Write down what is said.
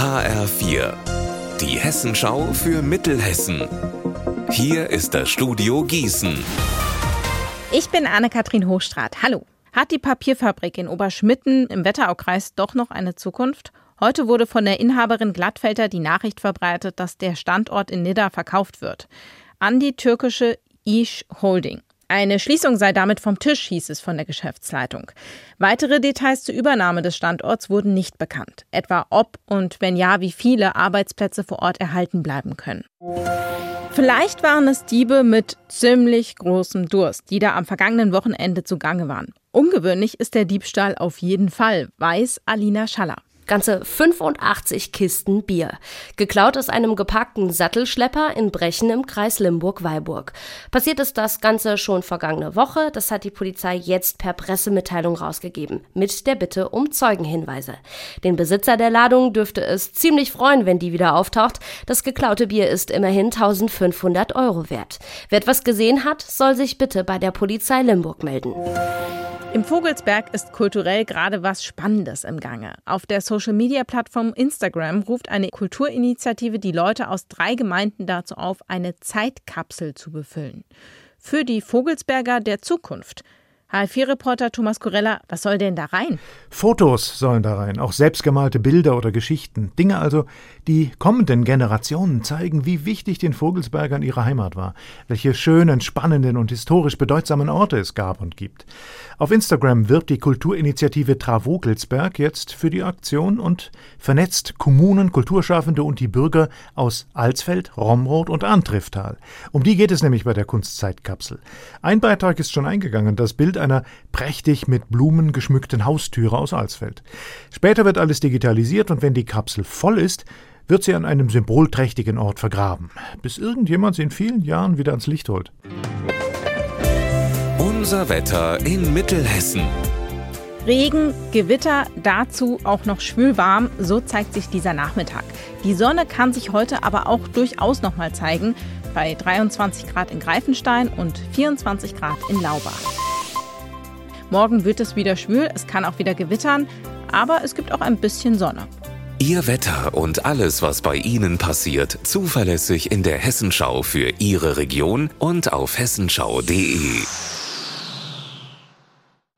HR4, die Hessenschau für Mittelhessen. Hier ist das Studio Gießen. Ich bin Anne-Kathrin Hochstrat. Hallo. Hat die Papierfabrik in Oberschmitten im Wetteraukreis doch noch eine Zukunft? Heute wurde von der Inhaberin Glattfelder die Nachricht verbreitet, dass der Standort in Nidda verkauft wird. An die türkische Iş Holding. Eine Schließung sei damit vom Tisch, hieß es von der Geschäftsleitung. Weitere Details zur Übernahme des Standorts wurden nicht bekannt, etwa ob und wenn ja, wie viele Arbeitsplätze vor Ort erhalten bleiben können. Vielleicht waren es Diebe mit ziemlich großem Durst, die da am vergangenen Wochenende zugange waren. Ungewöhnlich ist der Diebstahl auf jeden Fall, weiß Alina Schaller. Ganze 85 Kisten Bier. Geklaut aus einem gepackten Sattelschlepper in Brechen im Kreis Limburg-Weilburg. Passiert ist das Ganze schon vergangene Woche. Das hat die Polizei jetzt per Pressemitteilung rausgegeben. Mit der Bitte um Zeugenhinweise. Den Besitzer der Ladung dürfte es ziemlich freuen, wenn die wieder auftaucht. Das geklaute Bier ist immerhin 1500 Euro wert. Wer etwas gesehen hat, soll sich bitte bei der Polizei Limburg melden. Im Vogelsberg ist kulturell gerade was Spannendes im Gange. Auf der Social-Media-Plattform Instagram ruft eine Kulturinitiative die Leute aus drei Gemeinden dazu auf, eine Zeitkapsel zu befüllen. Für die Vogelsberger der Zukunft. HL4-Reporter Thomas Corella, was soll denn da rein? Fotos sollen da rein, auch selbstgemalte Bilder oder Geschichten. Dinge also, die kommenden Generationen zeigen, wie wichtig den Vogelsbergern ihre Heimat war, welche schönen, spannenden und historisch bedeutsamen Orte es gab und gibt. Auf Instagram wirbt die Kulturinitiative Travogelsberg jetzt für die Aktion und vernetzt Kommunen, Kulturschaffende und die Bürger aus Alsfeld, Romroth und Antrifftal. Um die geht es nämlich bei der Kunstzeitkapsel. Ein Beitrag ist schon eingegangen, das Bild einer prächtig mit Blumen geschmückten Haustüre aus Alsfeld. Später wird alles digitalisiert und wenn die Kapsel voll ist, wird sie an einem symbolträchtigen Ort vergraben, bis irgendjemand sie in vielen Jahren wieder ans Licht holt. Unser Wetter in Mittelhessen. Regen, Gewitter, dazu auch noch schwülwarm, so zeigt sich dieser Nachmittag. Die Sonne kann sich heute aber auch durchaus noch mal zeigen, bei 23 Grad in Greifenstein und 24 Grad in Laubach. Morgen wird es wieder schwül, es kann auch wieder gewittern, aber es gibt auch ein bisschen Sonne. Ihr Wetter und alles, was bei Ihnen passiert, zuverlässig in der Hessenschau für Ihre Region und auf hessenschau.de.